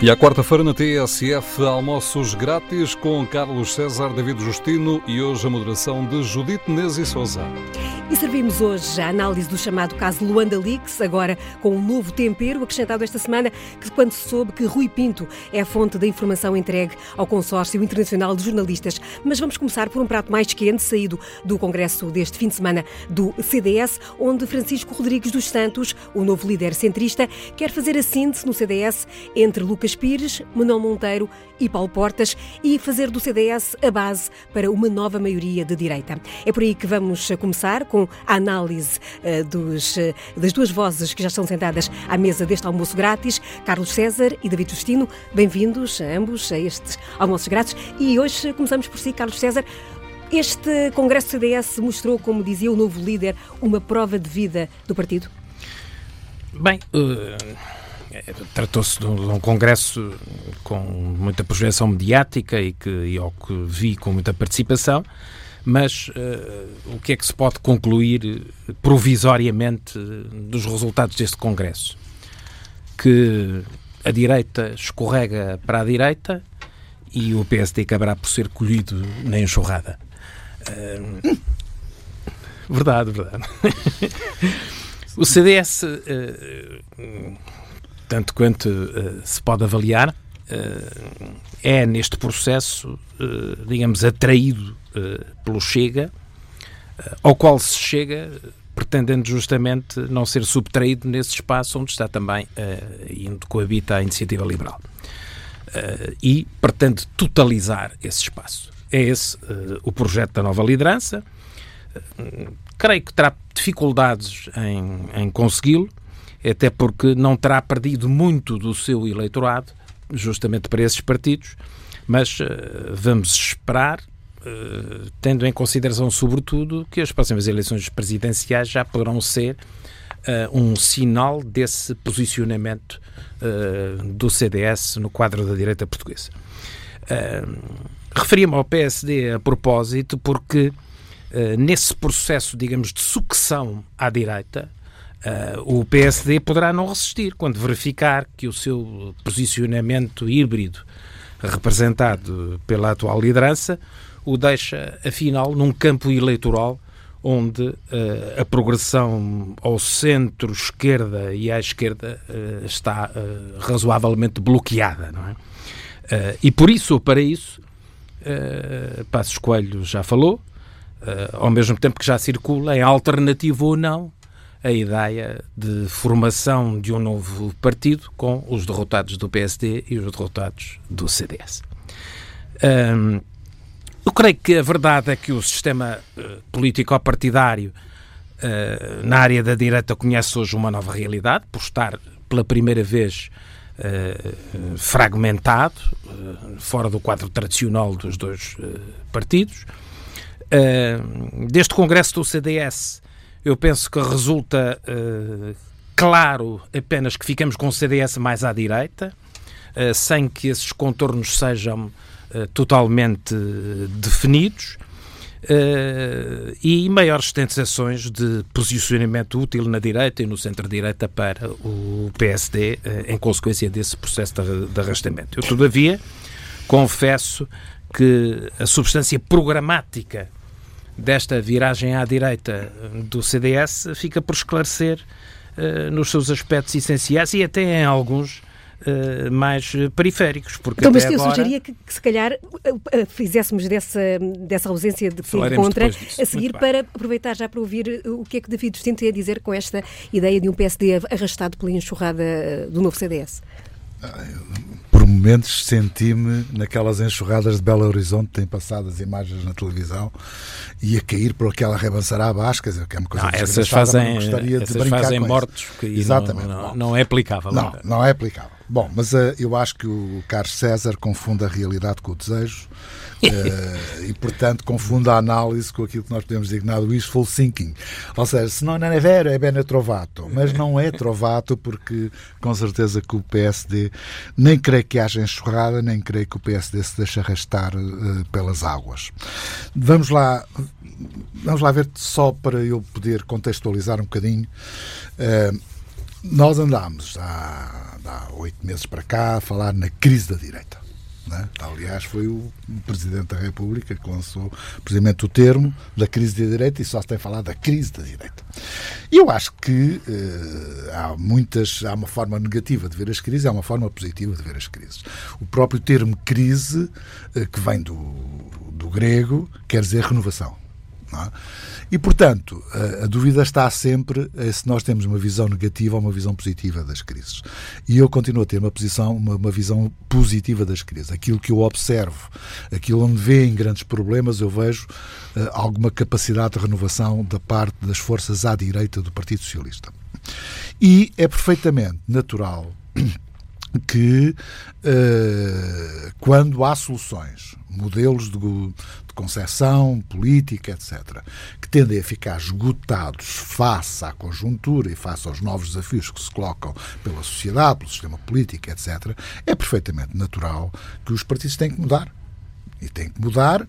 E à quarta-feira na TSF, almoços grátis com Carlos César, David Justino e hoje a moderação de Judite Nese Souza. E servimos hoje a análise do chamado caso Luanda Leaks, agora com um novo tempero acrescentado esta semana, que quando se soube que Rui Pinto é a fonte da informação entregue ao Consórcio Internacional de Jornalistas. Mas vamos começar por um prato mais quente, saído do congresso deste fim de semana do CDS, onde Francisco Rodrigues dos Santos, o novo líder centrista, quer fazer a síntese no CDS entre Lucas Pires, Manuel Monteiro e Paulo Portas e fazer do CDS a base para uma nova maioria de direita. É por aí que vamos começar com a análise uh, dos, uh, das duas vozes que já estão sentadas à mesa deste almoço grátis, Carlos César e David Justino. Bem-vindos a ambos a estes almoços grátis. E hoje começamos por si, Carlos César. Este Congresso CDS mostrou, como dizia o novo líder, uma prova de vida do partido? Bem, uh tratou-se de, um congresso com muita projeção mediática e que, e ao que vi, com muita participação, mas uh, o que é que se pode concluir provisoriamente dos resultados deste congresso? Que a direita escorrega para a direita e o PSD acabará por ser colhido na enxurrada. Uh, verdade, verdade. o CDS uh, tanto quanto se pode avaliar, é neste processo, uh, digamos, atraído pelo Chega, ao qual se chega pretendendo justamente não ser subtraído nesse espaço onde está também e coabita a iniciativa liberal. e pretende totalizar esse espaço. É esse o projeto da nova liderança. creio que terá dificuldades em, em consegui-lo, até porque não terá perdido muito do seu eleitorado, justamente para esses partidos, mas uh, vamos esperar, uh, tendo em consideração, sobretudo, que as próximas eleições presidenciais já poderão ser uh, um sinal desse posicionamento do CDS no quadro da direita portuguesa. Referia-me ao PSD a propósito porque nesse processo, digamos, de sucção à direita, Uh, o PSD poderá não resistir quando verificar que o seu posicionamento híbrido, representado pela atual liderança, o deixa, afinal, num campo eleitoral onde uh, a progressão ao centro-esquerda e à esquerda uh, está razoavelmente bloqueada. Não é? e por isso, ou para isso, uh, Passos Coelho já falou, ao mesmo tempo que já circula, em alternativa ou não, a ideia de formação de um novo partido com os derrotados do PSD e os derrotados do CDS. Um, eu creio que a verdade é que o sistema uh, político-partidário uh, na área da direita conhece hoje uma nova realidade, por estar pela primeira vez uh, fragmentado, fora do quadro tradicional dos dois partidos. deste congresso do CDS eu penso que resulta uh, claro apenas que ficamos com o CDS mais à direita, uh, sem que esses contornos sejam uh, totalmente definidos. E maiores tentações de posicionamento útil na direita e no centro-direita para o PSD, em consequência desse processo de, de arrastamento. Eu, todavia, confesso que a substância programática desta viragem à direita do CDS fica por esclarecer uh, nos seus aspectos essenciais e até em alguns Uh, mais periféricos. Porque então, mas eu agora... sugeria que, que, se calhar uh, fizéssemos dessa, dessa ausência de que encontra a seguir para aproveitar já para ouvir o que é que David Justin tem a dizer com esta ideia de um PSD arrastado pela enxurrada do novo CDS. Ah, por momentos senti-me naquelas enxurradas de Belo Horizonte, tem passado as imagens na televisão, e a cair por aquela rebançará abaixo, quer dizer, que é uma coisa não, essas fazem, gostaria essas de brincar fazem mortos, que Exatamente. Não, não, não, é aplicável. Não, não é aplicável. Bom, mas uh, eu acho que o Carlos César confunde a realidade com o desejo uh, e, portanto, confunde a análise com aquilo que nós podemos designar o wishful thinking. Ou seja, se não é vero, é bene trovato. Mas não é trovato porque, com certeza, que o PSD nem creio que haja enxurrada, nem creio que o PSD se deixe arrastar uh, pelas águas. Vamos lá, vamos lá ver só para eu poder contextualizar um bocadinho. Uh, nós andámos há, há oito meses para cá a falar na crise da direita. É? Aliás, foi o Presidente da República que lançou precisamente o termo da crise da direita e só se tem falado da crise da direita. Eu acho que uh, há muitas, há uma forma negativa de ver as crises, há uma forma positiva de ver as crises. O próprio termo crise, uh, que vem do, do grego, quer dizer renovação. É? E, portanto, a, a, dúvida está sempre se nós temos uma visão negativa ou uma visão positiva das crises. E eu continuo a ter uma, posição, uma, uma visão positiva das crises. Aquilo que eu observo, aquilo onde veem grandes problemas, eu vejo uh, alguma capacidade de renovação da parte das forças à direita do Partido Socialista. E é perfeitamente natural que uh, quando há soluções, modelos de, de concepção política, etc., que tendem a ficar esgotados face à conjuntura e face aos novos desafios que se colocam pela sociedade, pelo sistema político, etc., é perfeitamente natural que os partidos têm que mudar. E têm que mudar uh,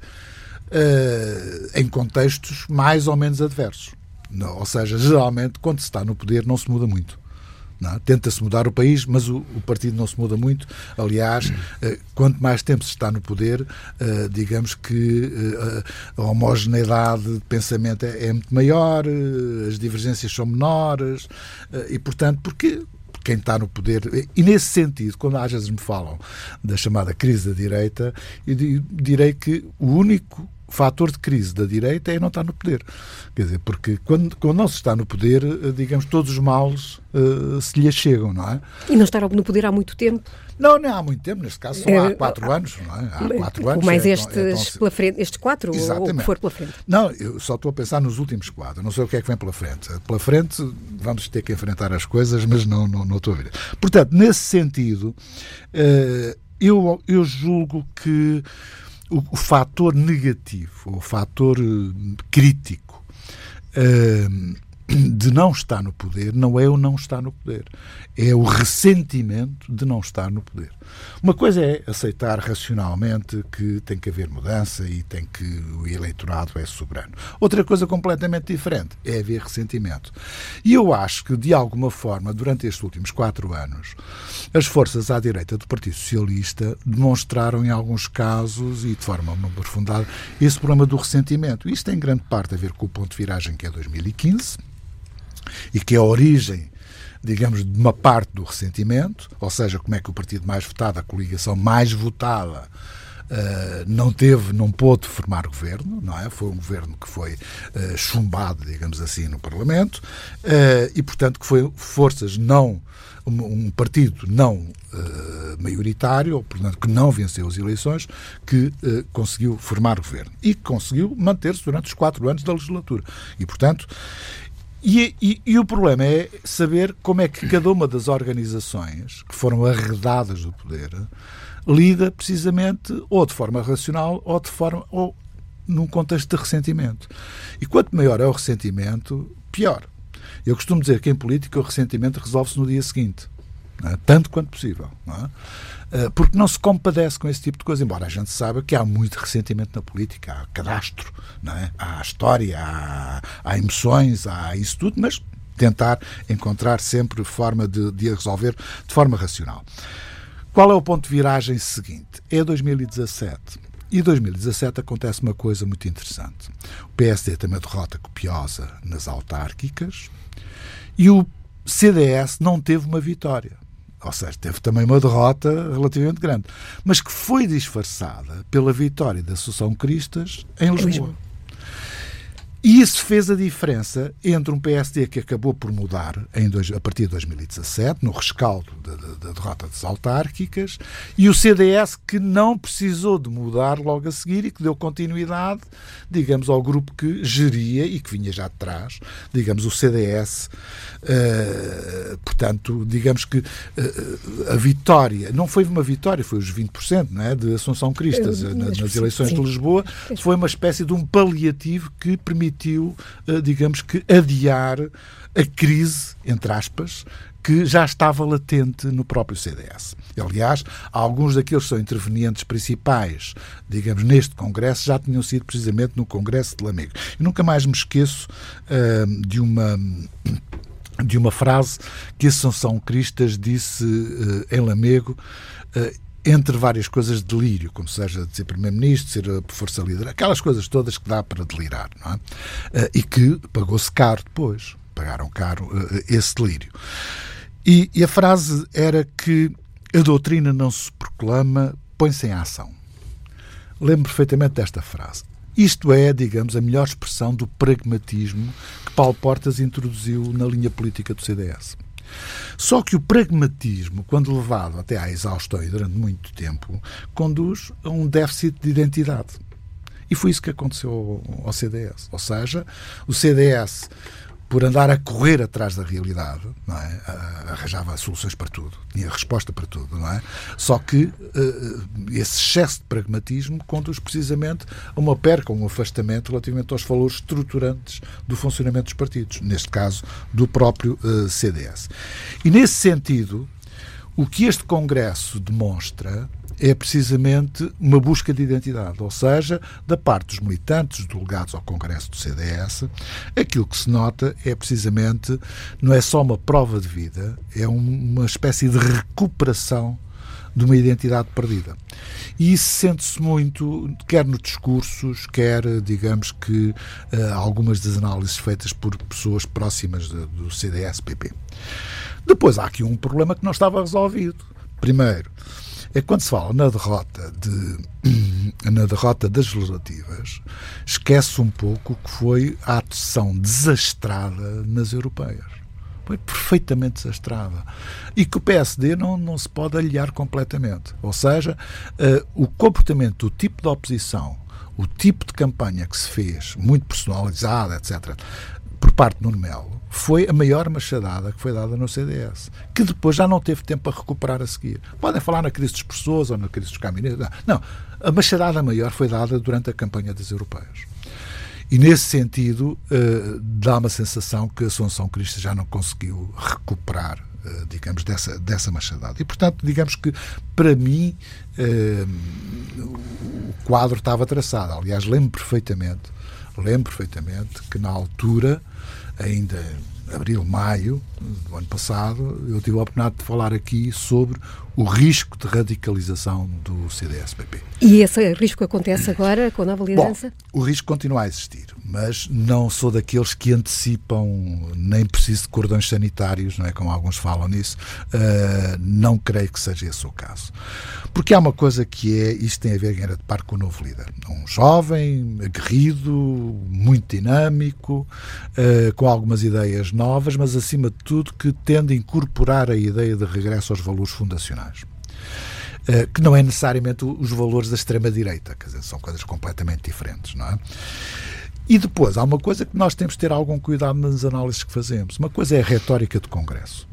em contextos mais ou menos adversos. Não, ou seja, geralmente, quando se está no poder, não se muda muito. É? Tenta-se mudar o país, mas o, o, partido não se muda muito. Aliás, eh, quanto mais tempo se está no poder, eh, digamos que eh, a homogeneidade de pensamento é, é muito maior, as divergências são menores, e, portanto, porque quem está no poder. E nesse sentido, quando às vezes me falam da chamada crise da direita, eu direi que o único fator de crise da direita é não estar no poder. Quer dizer, porque quando, quando não se está no poder, eh, digamos, todos os males uh, se lhe chegam, não é? E não estar no poder há muito tempo? Não, não há muito tempo, neste caso só há quatro anos, não é? Há quatro anos. Mais é, estes é tão... pela frente, estes quatro, Exatamente. ou o que for pela frente? Não, eu só estou a pensar nos últimos quatro, não sei o que é que vem pela frente. Pela frente vamos ter que enfrentar as coisas, mas não, não, não estou a ver. Portanto, nesse sentido, uh, eu, eu julgo que o, o fator negativo, o fator eh, crítico uh, de não estar no poder não é o não estar no poder, é o ressentimento de não estar no poder. Uma coisa é aceitar racionalmente que tem que haver mudança e tem que o eleitorado é soberano. Outra coisa completamente diferente é haver ressentimento. E eu acho que, de alguma forma, durante estes últimos quatro anos, as forças à direita do Partido Socialista demonstraram, em alguns casos e de forma aprofundada, esse problema do ressentimento. Isto tem grande parte a ver com o ponto de viragem que é 2015 e que é a origem digamos, de uma parte do ressentimento, ou seja, como é que o partido mais votado, a coligação mais votada, Uh, não teve, não pôde formar governo, não é? Foi um governo que foi uh, chumbado, digamos assim, no Parlamento uh, e, portanto, que foi forças não um, um partido não maioritário, portanto, que não venceu as eleições, que conseguiu formar governo e que conseguiu manter-se durante os quatro anos da legislatura. E, portanto, e, e, e, o problema é saber como é que cada uma das organizações que foram arredadas do poder lida precisamente ou de forma racional ou de forma ou num contexto de ressentimento. E quanto maior é o ressentimento, pior. Eu costumo dizer que em política o ressentimento resolve-se no dia seguinte, é? tanto quanto possível. É? Eh, porque não se compadece com esse tipo de coisa, embora a gente saiba que há muito ressentimento na política, há cadastro, não é? há história, há, há emoções, há isso tudo, mas tentar encontrar sempre forma de, de resolver de forma racional. Qual é o ponto de viragem seguinte? É 2017. E 2017 acontece uma coisa muito interessante. O PSD tem uma derrota copiosa nas autárquicas e o CDS não teve uma vitória ou seja, teve também uma derrota relativamente grande, mas que foi disfarçada pela vitória da Associação Cristas em Lisboa. E isso fez a diferença entre um PSD que acabou por mudar dois, a partir de 2017, no rescaldo da, da, derrota das autárquicas, e o CDS que não precisou de mudar logo a seguir e que deu continuidade, digamos, ao grupo que geria e que vinha já de trás, digamos, o CDS. Uh, eh, portanto, digamos que uh, a vitória, não foi uma vitória, foi os 20% não é, de Assunção Cristas uh, nas eleições sim. de Lisboa, foi uma espécie de um paliativo que permitiu permitiu, eh, digamos que, adiar a crise, entre aspas, que já estava latente no próprio CDS. Aliás, alguns daqueles que são intervenientes principais, digamos, neste Congresso, já tinham sido precisamente no Congresso de Lamego. Eu nunca mais me esqueço uh, de uma de uma frase que Assunção Cristas disse uh, em Lamego, uh, entre várias coisas, delírio, como seja de ser Primeiro-Ministro, ser a força líder, aquelas coisas todas que dá para delirar, não é? Uh, e que pagou-se caro depois, pagaram caro esse delírio. E, e a frase era que a doutrina não se proclama, põe-se em ação. Lembro perfeitamente desta frase. Isto é, digamos, a melhor expressão do pragmatismo que Paulo Portas introduziu na linha política do CDS. Só que o pragmatismo, quando levado até à exaustão e durante muito tempo, conduz a um déficit de identidade. E foi isso que aconteceu ao CDS. Ou seja, o CDS por andar a correr atrás da realidade, não é? arranjava soluções para tudo, tinha resposta para tudo, não é? Só que uh, esse excesso de pragmatismo conduz precisamente a uma perca, um afastamento relativamente aos valores estruturantes do funcionamento dos partidos, neste caso do próprio uh, CDS. E nesse sentido, o que este Congresso demonstra é precisamente uma busca de identidade, ou seja, da parte dos militantes, dos delegados ao Congresso do CDS, aquilo que se nota é precisamente, não é só uma prova de vida, é uma espécie de recuperação de uma identidade perdida. E isso sente-se muito, quer nos discursos, quer, digamos que, eh, algumas das análises feitas por pessoas próximas do CDS-PP. Depois há aqui um problema que não estava resolvido. Primeiro, é quando se fala na derrota, de, na derrota das legislativas, esquece um pouco que foi a atuação desastrada nas europeias. Foi perfeitamente desastrada. E que o PSD não, não se pode aliar completamente. Ou seja, uh, o comportamento, o tipo de oposição, o tipo de campanha que se fez, muito personalizada, etc., por parte de Nuno Melo, foi a maior machadada que foi dada no CDS, que depois já não teve tempo para recuperar a seguir. Podem falar na crise dos pessoas ou na crise dos caminhoneiros. Não, a machadada maior foi dada durante a campanha das europeias. E nesse sentido, uh, dá uma sensação que a Assunção Cristo já não conseguiu recuperar, uh, digamos, dessa, dessa machadada. E, portanto, digamos que, para mim, uh, o quadro estava traçado. Aliás, lembro perfeitamente, lembro perfeitamente que, na altura, ainda abril, maio do ano passado, eu tive a oportunidade de falar aqui sobre o risco de radicalização do CDS-PP. E esse risco acontece agora com a nova liderança? Bom, o risco continua a existir, mas não sou daqueles que antecipam, nem preciso de cordões sanitários, não é como alguns falam nisso, uh, não creio que seja esse o caso. Porque há uma coisa que é, isto tem a ver em de par com o novo líder. Um jovem, aguerrido, muito dinâmico, uh, com algumas ideias novas, mas acima de tudo que tende a incorporar a ideia de regresso aos valores fundacionais uh, que não é necessariamente os valores da extrema-direita, quer dizer, são coisas completamente diferentes, não é? E depois, há uma coisa que nós temos de ter algum cuidado nas análises que fazemos. Uma coisa é a retórica de Congresso.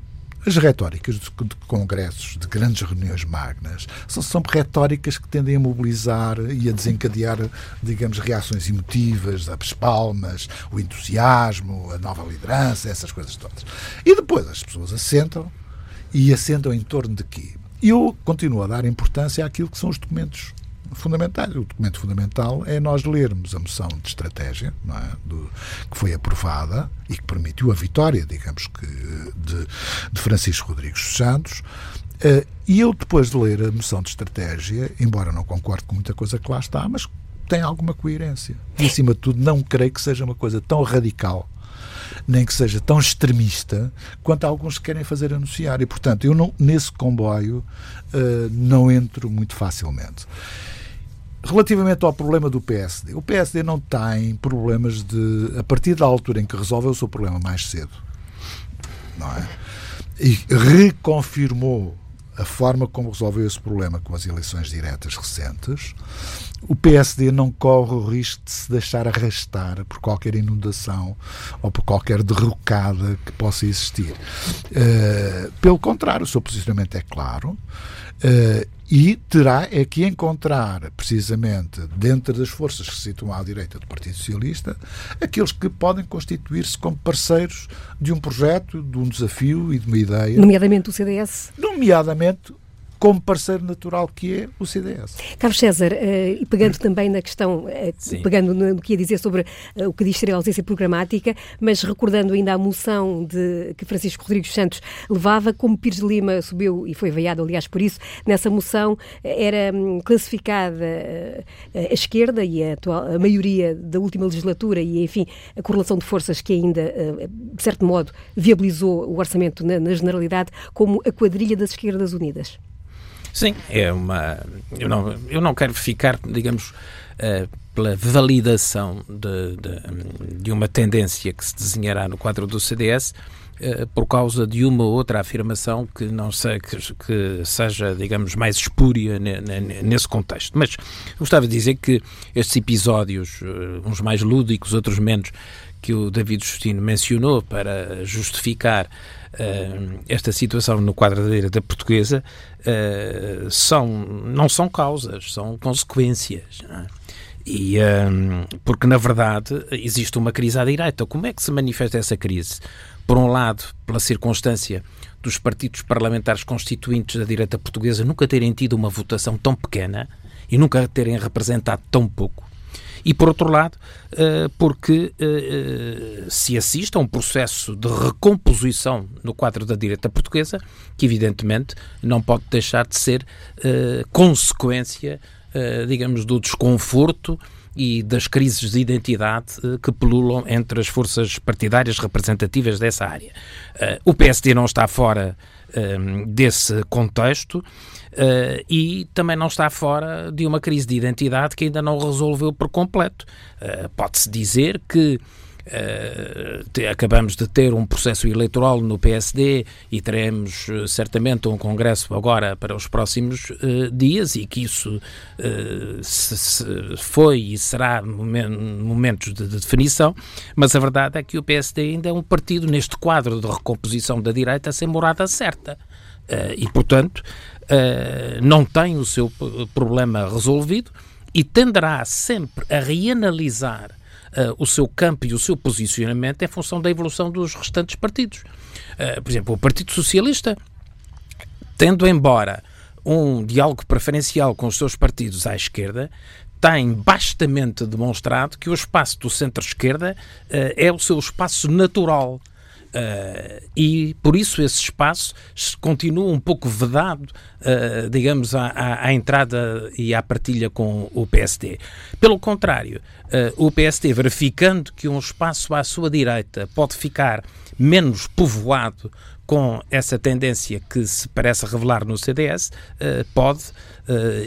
As retóricas de, congressos, de grandes reuniões magnas, são, são retóricas que tendem a mobilizar e a desencadear, digamos, reações emotivas, as palmas, o entusiasmo, a nova liderança, essas coisas todas. E depois as pessoas assentam e assentam em torno de quê? Eu continuo a dar importância àquilo que são os documentos fundamentais. O documento fundamental é nós lermos a moção de estratégia é? Do, que foi aprovada e que permitiu a vitória, digamos que, de, de Francisco Rodrigues Santos. Uh, e eu, depois de ler a moção de estratégia, embora não concorde com muita coisa que lá está, mas tem alguma coerência. E, acima de tudo, não creio que seja uma coisa tão radical nem que seja tão extremista quanto alguns querem fazer anunciar. E, portanto, eu não, nesse comboio uh, não entro muito facilmente. Relativamente ao problema do PSD, o PSD não tem problemas de. A partir da altura em que resolveu o seu problema mais cedo, não é? E reconfirmou a forma como resolveu esse problema com as eleições diretas recentes, o PSD não corre o risco de se deixar arrastar por qualquer inundação ou por qualquer derrocada que possa existir. Uh, pelo contrário, o seu posicionamento é claro. Uh, e terá é que encontrar, precisamente, dentro das forças que se situam à direita do Partido Socialista, aqueles que podem constituir-se como parceiros de um projeto, de um desafio e de uma ideia. Nomeadamente o CDS. Nomeadamente como parceiro natural que é o CDS. Carlos César, uh, e pegando também na questão, uh, pegando no que ia dizer sobre uh, o que diz ser a ausência programática, mas recordando ainda a moção de, que Francisco Rodrigues Santos levava, como Pires de Lima subiu e foi veiado, aliás, por isso, nessa moção era um, classificada a esquerda e a, atual, a maioria da última legislatura e, enfim, a correlação de forças que ainda, de certo modo, viabilizou o orçamento na, na generalidade como a quadrilha das esquerdas unidas. Sim, é uma. Eu não, eu não quero ficar, digamos, uh, pela validação de, de, de, uma tendência que se desenhará no quadro do CDS. Eh, por causa de uma ou outra afirmação que não sei que, que seja, digamos, mais espúria ne, ne, nesse contexto. Mas gostava de dizer que estes episódios, uh, uns mais lúdicos, outros menos, que o David Justino mencionou para justificar esta situação no quadro da direita portuguesa uh, são, não são causas, são consequências. É? E, um, eh, porque, na verdade, existe uma crise à direita. Como é que se manifesta essa crise? Por um lado, pela circunstância dos partidos parlamentares constituintes da direita portuguesa nunca terem tido uma votação tão pequena e nunca terem representado tão pouco e, por outro lado, eh, porque eh, eh, se assiste a um processo de recomposição no quadro da direita portuguesa, que evidentemente não pode deixar de ser consequência, digamos, do desconforto e das crises de identidade que pululam entre as forças partidárias representativas dessa área. O PSD não está fora desse contexto. Uh, e também não está fora de uma crise de identidade que ainda não resolveu por completo. Uh, Pode-se dizer que te, acabamos de ter um processo eleitoral no PSD e teremos uh, certamente um congresso agora para os próximos uh, dias e que isso se, se foi e será momentos de, de, definição, mas a verdade é que o PSD ainda é um partido neste quadro de recomposição da direita sem morada certa. e, portanto, uh, não tem o seu problema resolvido e tenderá sempre a reanalisar uh, o seu campo e o seu posicionamento em função da evolução dos restantes partidos. Uh, por exemplo, o Partido Socialista, tendo embora um diálogo preferencial com os seus partidos à esquerda, tem bastamente demonstrado que o espaço do centro-esquerda uh, é o seu espaço natural Uh, e por isso esse espaço continua um pouco vedado, uh, digamos, à, à, à, entrada e à partilha com o PSD. Pelo contrário, uh, o PSD, verificando que um espaço à sua direita pode ficar menos povoado com essa tendência que se parece revelar no CDS, pode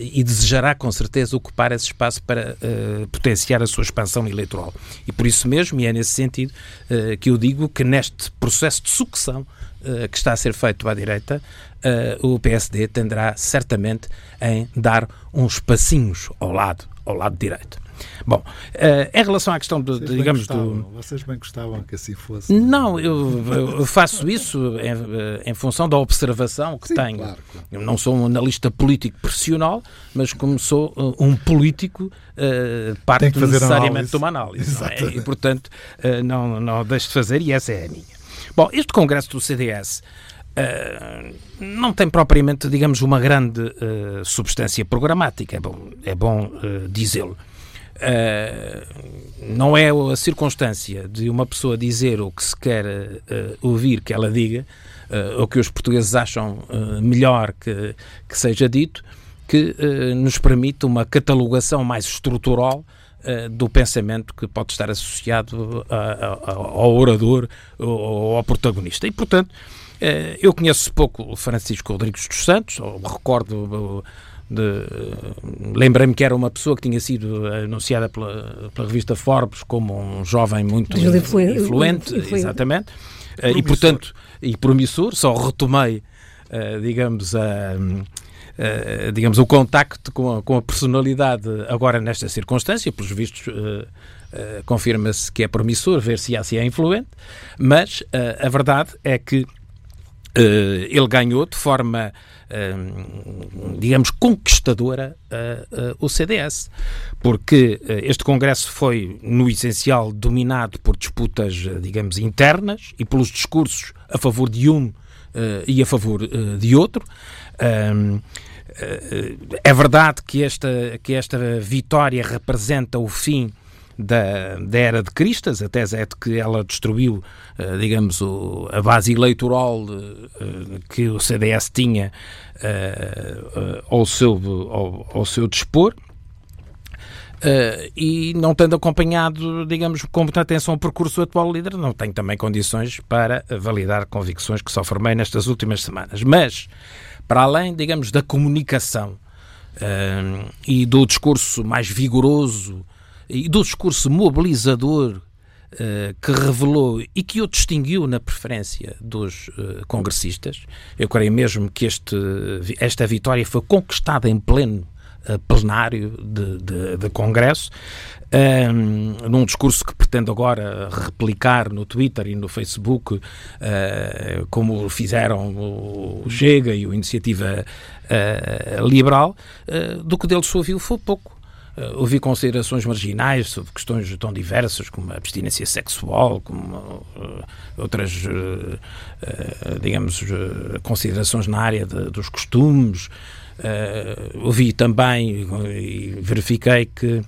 e desejará com certeza ocupar esse espaço para uh, potenciar a sua expansão eleitoral. E por isso mesmo, e é nesse sentido que eu digo que neste processo de sucessão que está a ser feito à direita, o PSD tenderá certamente em dar uns passinhos ao lado, ao lado direito. Bom, uh, em relação à questão do, digamos do vocês bem gostavam que assim fosse. Não, eu, eu faço isso em, eh, em, função da observação que Sim, tenho. Claro, claro. Eu não sou um analista político profissional, mas como sou uh, um político, uh, parte necessariamente análise. de uma análise. É? E portanto não, não deixo de fazer e essa é a minha. Bom, este congresso do CDS Uh, não tem propriamente, digamos, uma grande uh, substância programática, é bom, é bom uh, dizê-lo. Uh, não é a circunstância de uma pessoa dizer o que se quer uh, ouvir que ela diga, uh, ou que os portugueses acham melhor que, que seja dito, que nos permite uma catalogação mais estrutural do pensamento que pode estar associado ao orador ou ao protagonista. E, portanto, eu conheço pouco Francisco Rodrigues dos Santos, recordo lembrei-me que era uma pessoa que tinha sido anunciada pela, pela revista Forbes como um jovem muito influente, influente, exatamente, promissor. e portanto e promissor. Só retomei, uh, digamos a Uh, digamos, o contacto com a, com a, personalidade agora nesta circunstância, pelos vistos uh, uh, confirma-se que é promissor, ver se há se é influente, mas a verdade é que ele ganhou de forma digamos, conquistadora o CDS, porque eh, este Congresso foi, no essencial, dominado por disputas, digamos, internas e pelos discursos a favor de um e a favor de outro. é verdade que esta, que esta vitória representa o fim da, da era de Cristas. A tese é de que ela destruiu, uh, digamos, o, a base eleitoral uh, que o CDS tinha ao, seu, ao, ao seu dispor. Uh, e não tendo acompanhado, digamos, com muita atenção o percurso do atual líder, não tenho também condições para validar convicções que só formei nestas últimas semanas. Mas, para além, digamos, da comunicação uh, e do discurso mais vigoroso e do discurso mobilizador Uh, que revelou e que o distinguiu na preferência dos uh, congressistas. Eu creio mesmo que este, esta vitória foi conquistada em pleno uh, plenário de, de, de Congresso, um, num discurso que pretende agora replicar no Twitter e no Facebook, como fizeram o Chega e o Iniciativa Liberal, do que deles se ouviu foi pouco. Uh, ouvi considerações marginais sobre questões tão diversas como a abstinência sexual, como uh, outras, uh, digamos, considerações na área de, dos costumes. ouvi também e verifiquei que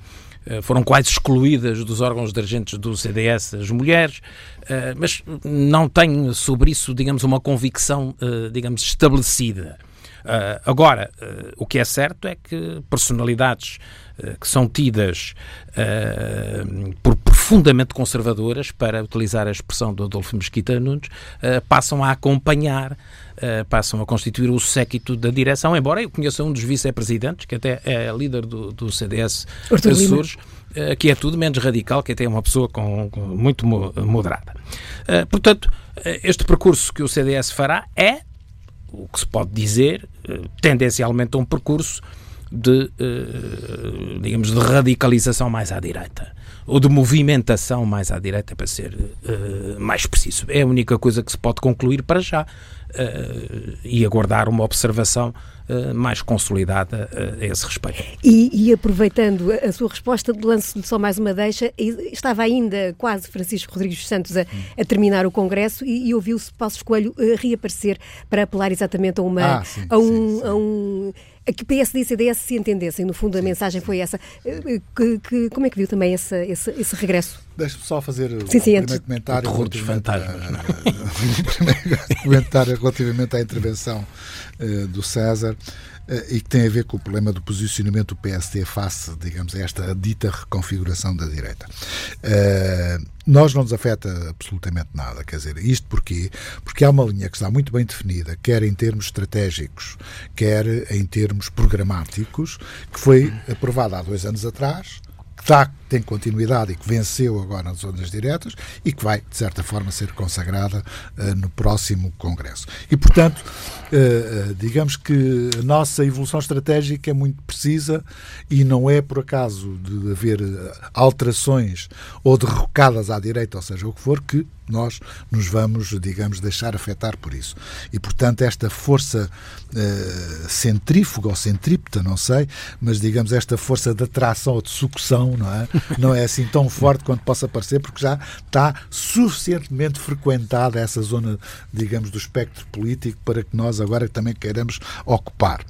foram quase excluídas dos órgãos dirigentes do CDS as mulheres, mas não tenho sobre isso, digamos, uma convicção, digamos, estabelecida. Agora, o que é certo é que personalidades eh, que são tidas uh, por profundamente conservadoras, para utilizar a expressão do Adolfo Mesquita Nunes, uh, passam a acompanhar, uh, passam a constituir o séquito da direção, embora eu conheça um dos vice-presidentes, que até é líder do, do CDS Açores, que é tudo menos radical, que até é uma pessoa com, com muito moderada. portanto, este percurso que o CDS fará é, o que se pode dizer, tendencialmente um percurso de, eh, digamos, de radicalização mais à direita ou de movimentação mais à direita, para ser uh, mais preciso. É a única coisa que se pode concluir para já uh, e aguardar uma observação mais consolidada a esse respeito. E, e aproveitando a sua resposta, lanço-lhe só mais uma deixa. Estava ainda quase Francisco Rodrigues Santos a, a terminar o Congresso e, e ouviu-se Passos Coelho reaparecer para apelar exatamente a, uma, ah, sim, a um, sim, sim. A um que PSD e CDS se entendessem. No fundo, a mensagem foi essa. Eh, que, que, como é que viu também esse, esse, esse regresso? Deixe-me só fazer sim, sim, o primeiro comentário. O dos fantasmas. A, comentário relativamente à intervenção uh, do César uh, e que tem a ver com o problema do posicionamento do PSD face, digamos, a esta dita reconfiguração da direita. Uh, nós não nos afeta absolutamente nada, quer dizer, isto porquê? Porque há uma linha que está muito bem definida, quer em termos estratégicos, quer em termos programáticos, que foi aprovada há dois anos atrás, que está tem continuidade e que venceu agora nas zonas diretas e que vai, de certa forma, ser consagrada uh, no próximo Congresso. E, portanto, uh, digamos que a nossa evolução estratégica é muito precisa e não é por acaso de haver alterações ou derrocadas à direita, ou seja, o que for, que nós nos vamos, digamos, deixar afetar por isso. E, portanto, esta força uh, centrífuga ou centrípeta, não sei, mas, digamos, esta força de atração ou de sucção, não é? não é assim tão forte quanto possa parecer, porque já está suficientemente frequentada essa zona, digamos, do espectro político para que nós agora também queiramos ocupar.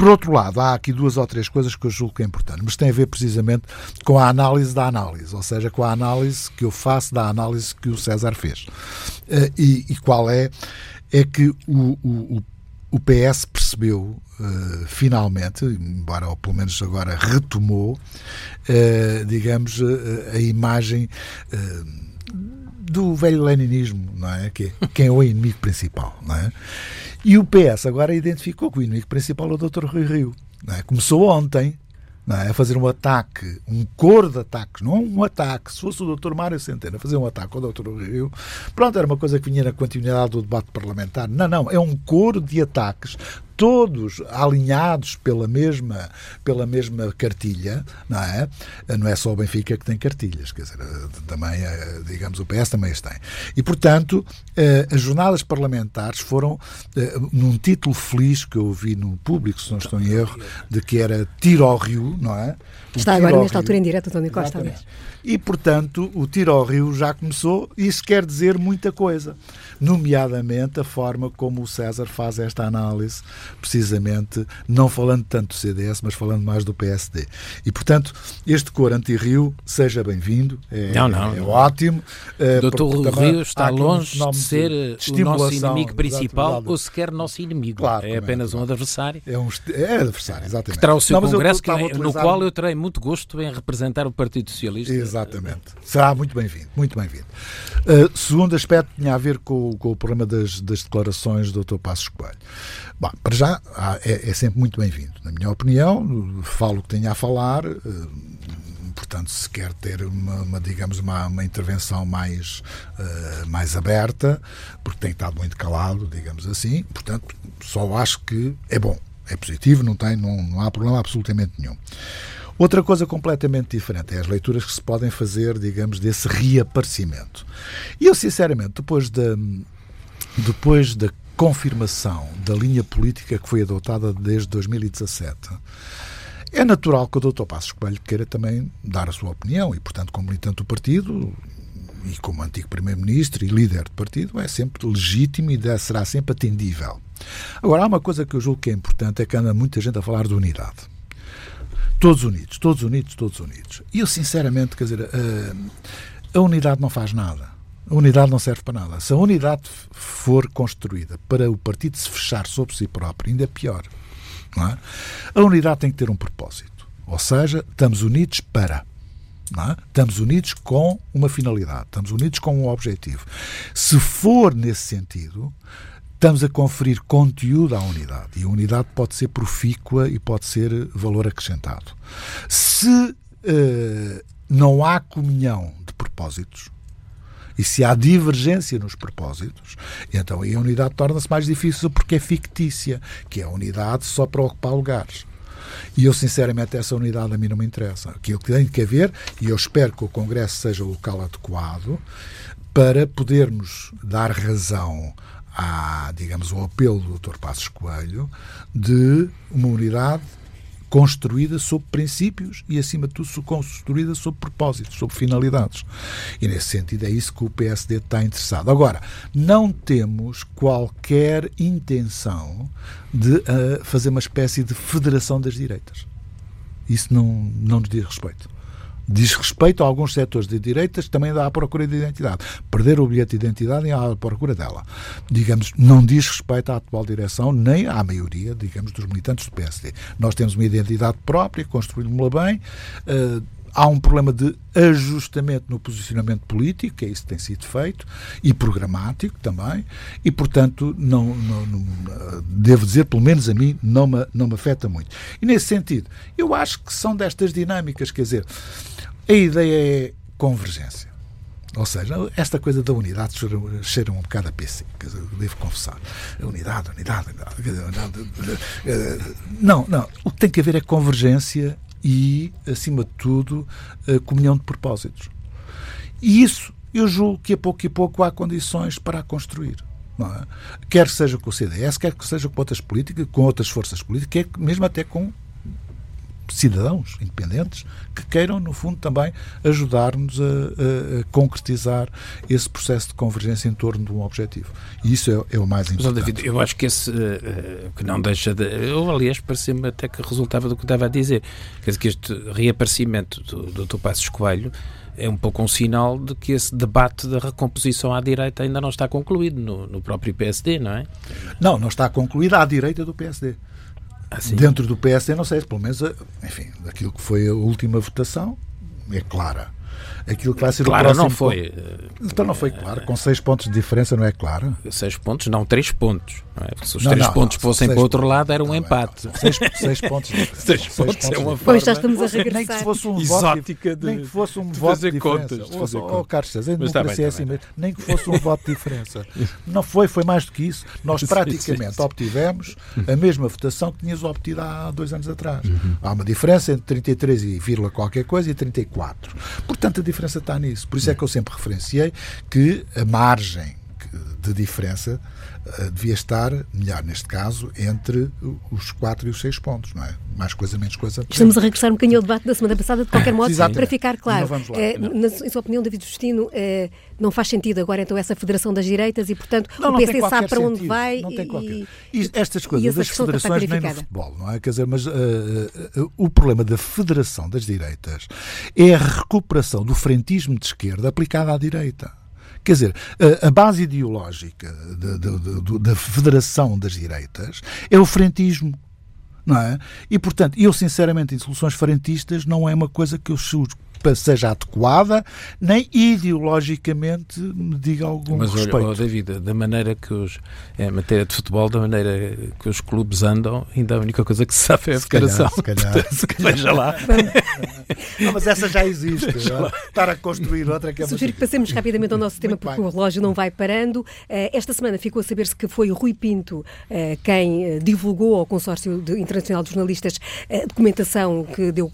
Por outro lado, há aqui duas ou três coisas que eu julgo que é importante, mas tem a ver precisamente com a análise da análise, ou seja, com a análise que eu faço da análise que o César fez. Eh, e, e qual é? É que o, o, o PS percebeu uh, finalmente, embora ou pelo menos agora retomou, uh, digamos, a imagem do velho leninismo, não é? Que é quem é o inimigo principal, não é? E o PS agora identificou que o inimigo principal é o Dr. Rui Rio. É? Começou ontem, não é? a fazer um ataque, um coro de ataques, não um ataque. Se fosse o Dr. Mário Centeno a fazer um ataque ao Dr. Rio, pronto, era uma coisa que vinha na continuidade do debate parlamentar. Não, não, é um coro de ataques todos alinhados pela mesma, pela mesma cartilha, não é? Não é só o Benfica que tem cartilhas, quer dizer, também, digamos, o PS também as tem. E, portanto, as jornadas parlamentares foram num título feliz que eu vi no público, se não estou em erro, de que era Tiro ao Rio, não é? Está agora, nesta altura, em direto, António Costa. Exatamente. E, portanto, o tiro ao rio já começou. Isso quer dizer muita coisa, nomeadamente a forma como o César faz esta análise, precisamente não falando tanto do CDS, mas falando mais do PSD. E, portanto, este cor anti-rio, seja bem-vindo, é, não, não, é ótimo. Uh, Doutor Rio está longe de ser de o nosso inimigo principal ou sequer nosso inimigo. Claro, é apenas um adversário. É, um, é adversário, exatamente. Que terá o seu não, congresso, que, no qual eu terei muito gosto em representar o Partido Socialista. Exatamente. Será muito bem-vindo, muito bem-vindo. Uh, segundo aspecto tinha a ver com, com o problema das, das declarações do Dr. Passos Coelho. Bom, para já é, é sempre muito bem-vindo. Na minha opinião, falo o que tenha a falar. Uh, portanto, se quer ter uma, uma digamos, uma, uma, intervenção mais, uh, mais aberta, porque tem estado muito calado, digamos assim, portanto, só acho que é bom, é positivo, não, tem, não, não há problema absolutamente nenhum. Outra coisa completamente diferente é as leituras que se podem fazer, digamos, desse reaparecimento. E eu, sinceramente, depois da, depois da confirmação da linha política que foi adotada desde 2017, é natural que o Dr. Passos Coelho queira também dar a sua opinião e, portanto, como militante do partido e como antigo Primeiro-Ministro e líder do partido, é sempre legítimo e será sempre atendível. Agora, há uma coisa que eu julgo que é importante, é que anda muita gente a falar de unidade. Todos unidos, todos unidos, todos unidos. E eu, sinceramente, quer dizer, a, eh, a unidade não faz nada. A unidade não serve para nada. Se a unidade for construída para o partido se fechar sobre si próprio, ainda é pior. É? A unidade tem que ter um propósito. Ou seja, estamos unidos para. É? Estamos unidos com uma finalidade, estamos unidos com um objetivo. Se for nesse sentido, estamos a conferir conteúdo à unidade. E a unidade pode ser profícua e pode ser valor acrescentado. Se uh, não há comunhão de propósitos, e se há divergência nos propósitos, então a unidade torna-se mais difícil porque é fictícia, que é a unidade só para ocupar lugares. E eu, sinceramente, essa unidade a mim não me interessa. Aquilo que tem que haver, e eu espero que o Congresso seja o local adequado, para podermos dar razão à, digamos, ao apelo do Dr. Passos Coelho de uma unidade construída sob princípios e, acima de tudo, construída sob propósitos, sob finalidades. E, nesse sentido, é isso que o PSD está interessado. Agora, não temos qualquer intenção de uh, fazer uma espécie de federação das direitas. Isso não, não nos diz respeito diz respeito a alguns setores de direitas também dá à procura de identidade. Perder o bilhete de identidade e à procura dela. Digamos, não diz respeito à atual direção, nem à maioria, digamos, dos militantes do PSD. Nós temos uma identidade própria, construímos-la bem. Uh, há um problema de ajustamento no posicionamento político, que é isso que tem sido feito, e programático também, e, portanto, não, não, não, devo dizer, pelo menos a mim, não me, não me afeta muito. E, nesse sentido, eu acho que são destas dinâmicas, quer dizer, a ideia é convergência. Ou seja, esta coisa da unidade cheira, um bocado a PC, devo confessar. Unidade, unidade, unidade. Não, não. O que tem que haver é convergência e, acima de tudo, comunhão de propósitos. E isso eu julgo que a pouco e pouco há condições para a construir. É? Quer seja com o CDS, quer que seja com outras políticas, com outras forças políticas, quer mesmo até com cidadãos independentes que queiram, no fundo, também ajudar-nos a, a, a, concretizar esse processo de convergência em torno de um objetivo. E isso é, é o mais importante. Mas, David, eu acho que esse, uh, que não deixa de... Eu, aliás, parecia-me até que resultava do que estava a dizer. Quer dizer, que este reaparecimento do, do Dr. Passos Coelho é um pouco um sinal de que esse debate da recomposição à direita ainda não está concluído no, no próprio PSD, não é? Não, não está concluído à direita do PSD. Assim. Dentro do PSD, não sei, pelo menos, enfim, daquilo que foi a última votação, é clara. Aquilo que vai ser claro, o próximo... não foi. Então não foi claro, com seis pontos de diferença não é claro? Seis pontos, não, três pontos. Não é? Se os não, três não, pontos não, fossem para o outro lado, era um empate. Seis, seis pontos. De, seis, seis pontos, é uma forma pois já estamos a regressar. Nem que fosse um exótica voto, de, nem que fosse um de voto de diferença. Contas, de fazer oh, oh, Carlos César, a democracia é assim mesmo. Nem que fosse um voto de diferença. Não foi, foi mais do que isso. Nós praticamente sim, sim. obtivemos a mesma votação que tínhamos obtido há dois anos atrás. Uhum. Há uma diferença entre 33 e vírgula qualquer coisa e 34. Portanto, a diferença está nisso. Por isso é que eu sempre referenciei que a margem de diferença uh, devia estar, melhor neste caso, entre os 4 e os 6 pontos, não é? Mais coisa, menos coisa. Estamos a regressar um bocadinho ao debate da semana passada, de qualquer modo, para ficar claro. É, na, em sua opinião, David Justino, é, não faz sentido agora então essa Federação das Direitas e, portanto, não, o PC sabe para sentido. onde vai. Não tem qualquer. E, estas coisas das federações nem no futebol, não é? Quer dizer, mas uh, uh, o problema da Federação das Direitas é a recuperação do frentismo de esquerda aplicado à direita. Quer dizer, a, base ideológica da, da, da Federação das Direitas é o frentismo. Não é? E, portanto, eu, sinceramente, em soluções frentistas, não é uma coisa que eu seja adequada, nem ideologicamente me diga algum Mas, respeito. Mas, olha, oh, David, da maneira que os, em matéria de futebol, da maneira que os clubes andam, ainda a única coisa que se sabe é a federação. Se calhar, se calhar. Veja lá. não, mas essa já existe. Já. Estar a construir outra que é Sugiro que passemos rapidamente ao nosso tema, porque bem. o relógio não vai parando. Eh, esta semana ficou a saber-se que foi o Rui Pinto eh, quem eh, divulgou ao Consórcio Internacional de Jornalistas a documentação que deu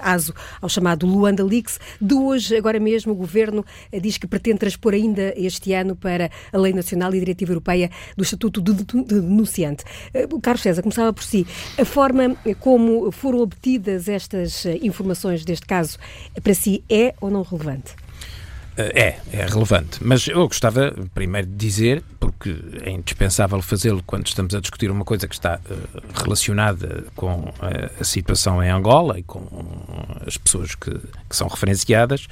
aso ao chamado Luanda Leaks. De hoje, agora mesmo, o Governo eh, diz que pretende transpor ainda este ano para a Lei Nacional e Diretiva Europeia do Estatuto de Denunciante. Eh, Carlos César, começava por si. A forma como foram obtidas estas eh, informações deste caso, para si, é ou não relevante? É, é relevante. Mas eu gostava primeiro de dizer, porque é indispensável fazê-lo quando estamos a discutir uma coisa que está uh, relacionada com a, a, situação em Angola e com as pessoas que, que são referenciadas,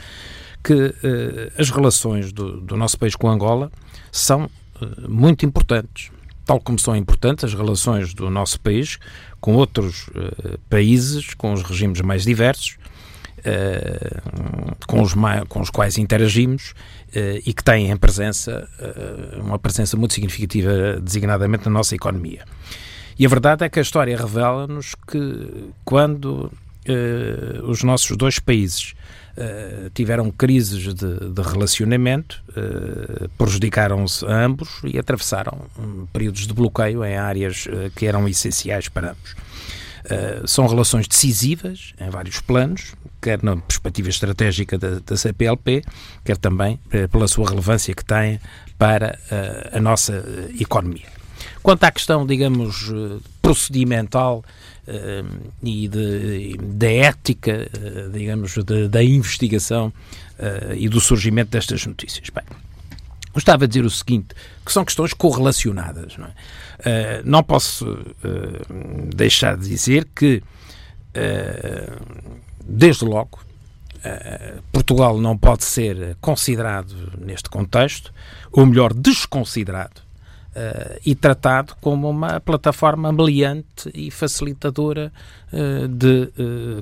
que uh, as relações do, do, nosso país com Angola são uh, muito importantes. Tal como são importantes as relações do nosso país com outros países, com os regimes mais diversos, eh, com, os, com os quais interagimos uh, e que têm em presença, uh, uma presença muito significativa, designadamente na nossa economia. E a verdade é que a história revela-nos que quando os nossos dois países tiveram crises de, de relacionamento, prejudicaram-se ambos e atravessaram um, períodos de bloqueio em áreas que eram essenciais para ambos. São relações decisivas em vários planos, quer na perspectiva estratégica da, da CPLP, quer também eh, pela sua relevância que tem para uh, a nossa economia. Quanto à questão, digamos, procedimental e da ética, digamos, da investigação e do surgimento destas notícias. Bem, gostava de dizer o seguinte, que são questões correlacionadas. Não, é? Não posso deixar de dizer que desde logo, uh, Portugal não pode ser considerado neste contexto, ou melhor, desconsiderado, uh, e tratado como uma plataforma meliante e facilitadora uh, de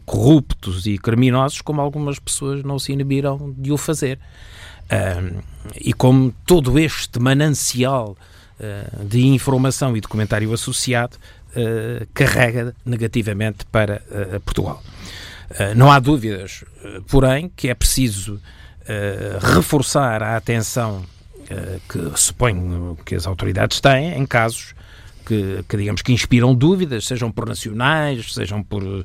corruptos e criminosos, como algumas pessoas não se inibiram de o fazer. e como todo este manancial de informação e documentário associado carrega negativamente para Portugal. Eh, não há dúvidas, eh, porém, que é preciso eh, reforçar a atenção que suponho que as autoridades têm em casos que, que, digamos que inspiram dúvidas, sejam por nacionais, sejam por uh,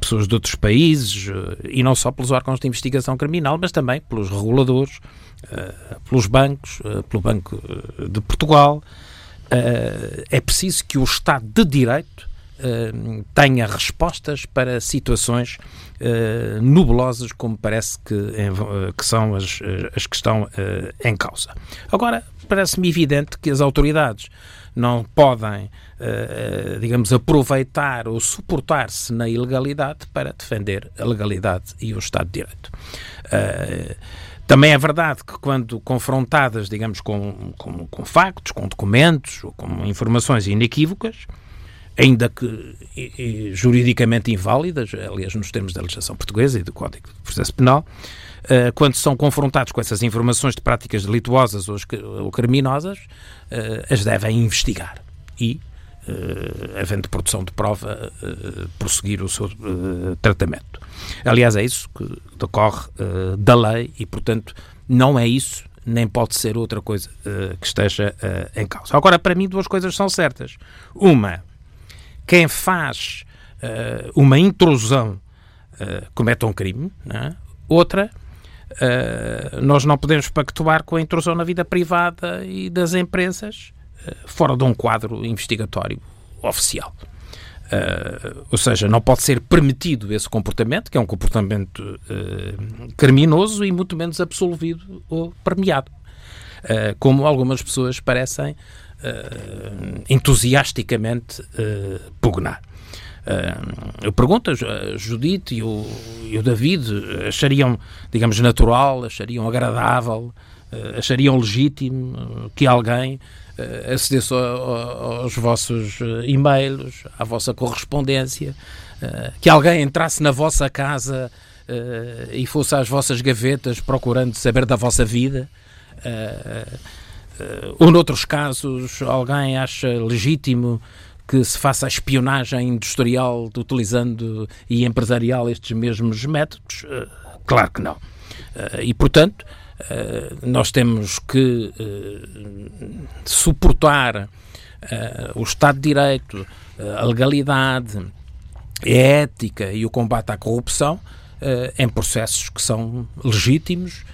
pessoas de outros países uh, e não só pelos órgãos de investigação criminal, mas também pelos reguladores, uh, pelos bancos, pelo Banco de Portugal. é preciso que o Estado de Direito tenha respostas para situações uh, como parece que, que são as, as que estão em causa. Agora, parece-me evidente que as autoridades não podem, digamos, aproveitar ou suportar-se na ilegalidade para defender a legalidade e o Estado de Direito. Também é verdade que quando confrontadas, digamos, com, com, com factos, com documentos ou com informações inequívocas, ainda que e, e, juridicamente inválidas, aliás, nos termos da legislação portuguesa e do Código de Processo Penal, uh, quando são confrontados com essas informações de práticas delituosas ou, criminosas, uh, as devem investigar e, havendo produção de prova, prosseguir o seu tratamento. Aliás, é isso que decorre da lei e, portanto, não é isso nem pode ser outra coisa que esteja em causa. Agora, para mim, duas coisas são certas. Uma, quem faz uma intrusão comete um crime. É? Outra, nós não podemos pactuar com a intrusão na vida privada e das empresas fora de um quadro investigatório oficial. Uh, ou seja, não pode ser permitido esse comportamento, que é um comportamento uh, criminoso e muito menos absolvido ou premiado. Uh, como algumas pessoas parecem entusiasticamente pugnar. Eu pergunto, a Judite e o, e o David achariam, digamos, natural, achariam agradável, achariam legítimo que alguém acedesse aos vossos e-mails, à vossa correspondência, que alguém entrasse na vossa casa e fosse às vossas gavetas procurando saber da vossa vida. ou, noutros casos, alguém acha legítimo que se faça a espionagem industrial utilizando e empresarial estes mesmos métodos? Claro que não. E, portanto, eh, nós temos que suportar o Estado de Direito, a legalidade, a ética e o combate à corrupção em processos que são legítimos,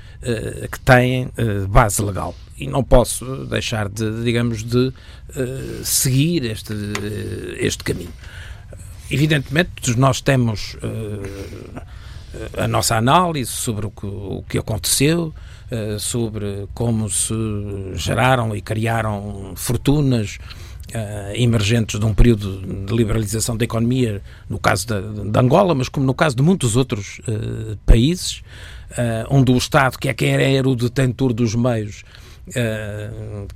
que têm base legal. E não posso deixar de, digamos, de seguir este, este caminho. Evidentemente, nós temos a nossa análise sobre o que, aconteceu, sobre como se geraram e criaram fortunas uh, emergentes de um período de liberalização da economia, no caso da, Angola, mas como no caso de muitos outros uh, países, onde o Estado, que é quem era o detentor dos meios,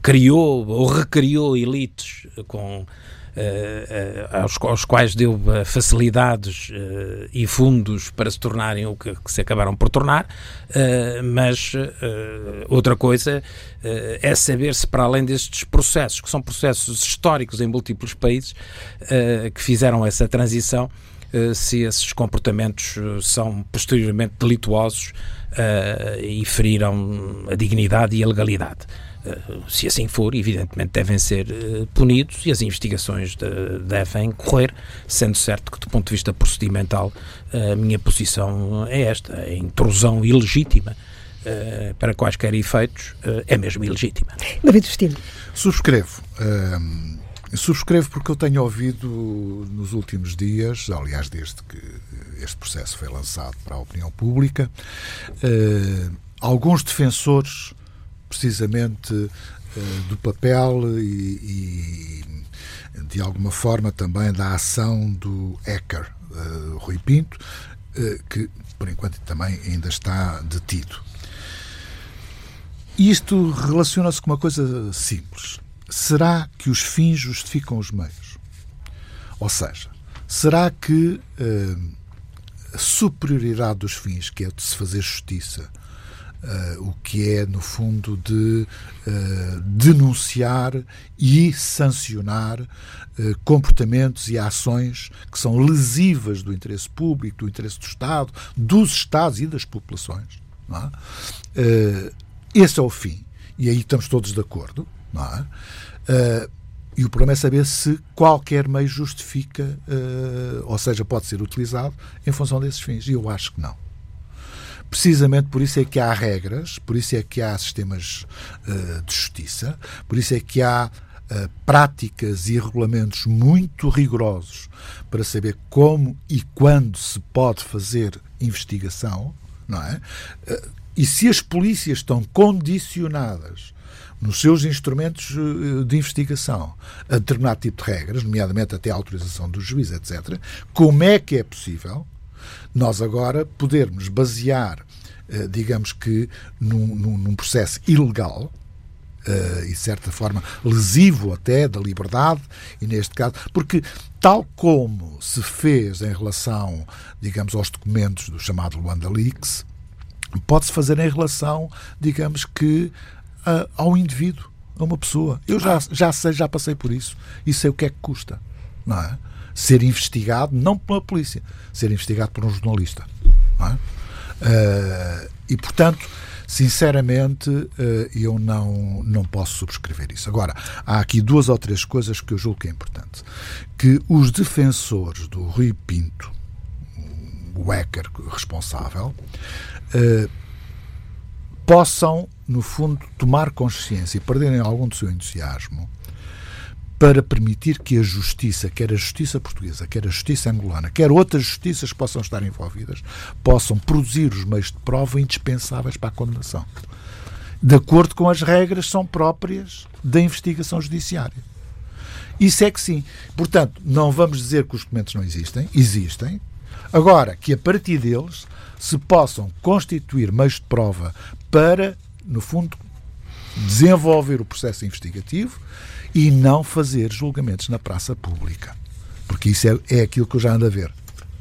criou ou recriou elites com uh, aos, aos, quais deu facilidades e fundos para se tornarem o que, que se acabaram por tornar, mas outra coisa é saber se para além destes processos, que são processos históricos em múltiplos países, que fizeram essa transição, se esses comportamentos são posteriormente delituosos e feriram a dignidade e a legalidade. Eh, se assim for, evidentemente devem ser eh, punidos e as investigações de, devem correr, sendo certo que, do ponto de vista procedimental, a minha posição é esta: a intrusão ilegítima. Uh, para quaisquer efeitos, uh, é mesmo ilegítima. David Justino. Subscrevo. Uh, subscrevo porque eu tenho ouvido nos últimos dias, aliás, desde que este processo foi lançado para a opinião pública, alguns defensores precisamente uh, do papel e, e, de alguma forma também da ação do hacker uh, Rui Pinto, que por enquanto também ainda está detido. Isto relaciona-se com uma coisa simples. Será que os fins justificam os meios? Ou seja, será que a superioridade dos fins, que é de se fazer justiça, Uh, o que é, no fundo, de uh, denunciar e sancionar uh, comportamentos e ações que são lesivas do interesse público, do interesse do Estado, dos Estados e das populações. É? esse é o fim. E aí estamos todos de acordo. É? e o problema é saber se qualquer meio justifica, ou seja, pode ser utilizado em função desses fins. E eu acho que não. Precisamente por isso é que há regras, por isso é que há sistemas uh, de justiça, por isso é que há uh, práticas e regulamentos muito rigorosos para saber como e quando se pode fazer investigação, não é? Uh, e se as polícias estão condicionadas nos seus instrumentos de investigação a determinado tipo de regras, nomeadamente até a autorização do juiz, etc., como é que é possível nós agora podermos basear, eh, digamos que, num, num processo ilegal, uh, e, de certa forma, lesivo até da liberdade, e neste caso, porque tal como se fez em relação, digamos, aos documentos do chamado Luanda Leaks, pode-se fazer em relação, digamos que, uh, ao indivíduo, a uma pessoa. Eu já, já sei, já passei por isso e sei o que é que custa, não é? Ser investigado, não pela polícia, ser investigado por um jornalista, não é? Uh, e, portanto, Sinceramente, eh, eu não, não posso subscrever isso. Agora, há aqui duas ou três coisas que eu julgo que é importante. Que os defensores do Rui Pinto, o hacker responsável, eh, possam, no fundo, tomar consciência e perderem algum do seu entusiasmo para permitir que a justiça, quer a justiça portuguesa, quer a justiça angolana, quer outras justiças que possam estar envolvidas, possam produzir os meios de prova indispensáveis para a condenação. De acordo com as regras são próprias da investigação judiciária. Isso é que sim. Portanto, não vamos dizer que os documentos não existem, existem. Agora, que a partir deles se possam constituir meios de prova para, no fundo, desenvolver o processo investigativo e não fazer julgamentos na praça pública. Porque isso é, é aquilo que eu já ando a ver.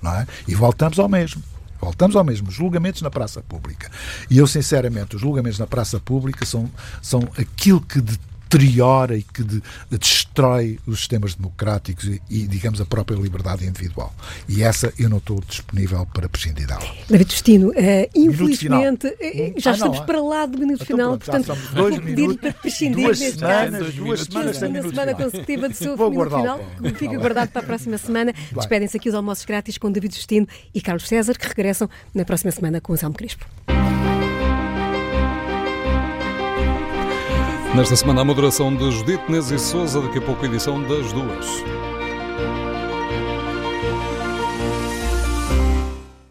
Não é? E voltamos ao mesmo. Voltamos ao mesmo, julgamentos na praça pública. E eu, sinceramente, os julgamentos na praça pública são, são aquilo que deteriora e que de, de destrói os sistemas democráticos e, e, digamos, a própria liberdade individual. E essa eu não estou disponível para prescindir dela. David Justino, uh, infelizmente, uh, já ah, estamos não, para lá do minuto então, final, pronto, portanto, dois vou pedir para prescindir duas neste semanas, caso. Duas semanas, segunda semana consecutiva de seu minuto final, que fica guardado para a próxima semana. Despedem-se aqui os almoços grátis com David Justino e Carlos César, que regressam na próxima semana com o Salmo Nesta semana, a moderação de Judite Nes e Souza, daqui a pouco, edição das duas.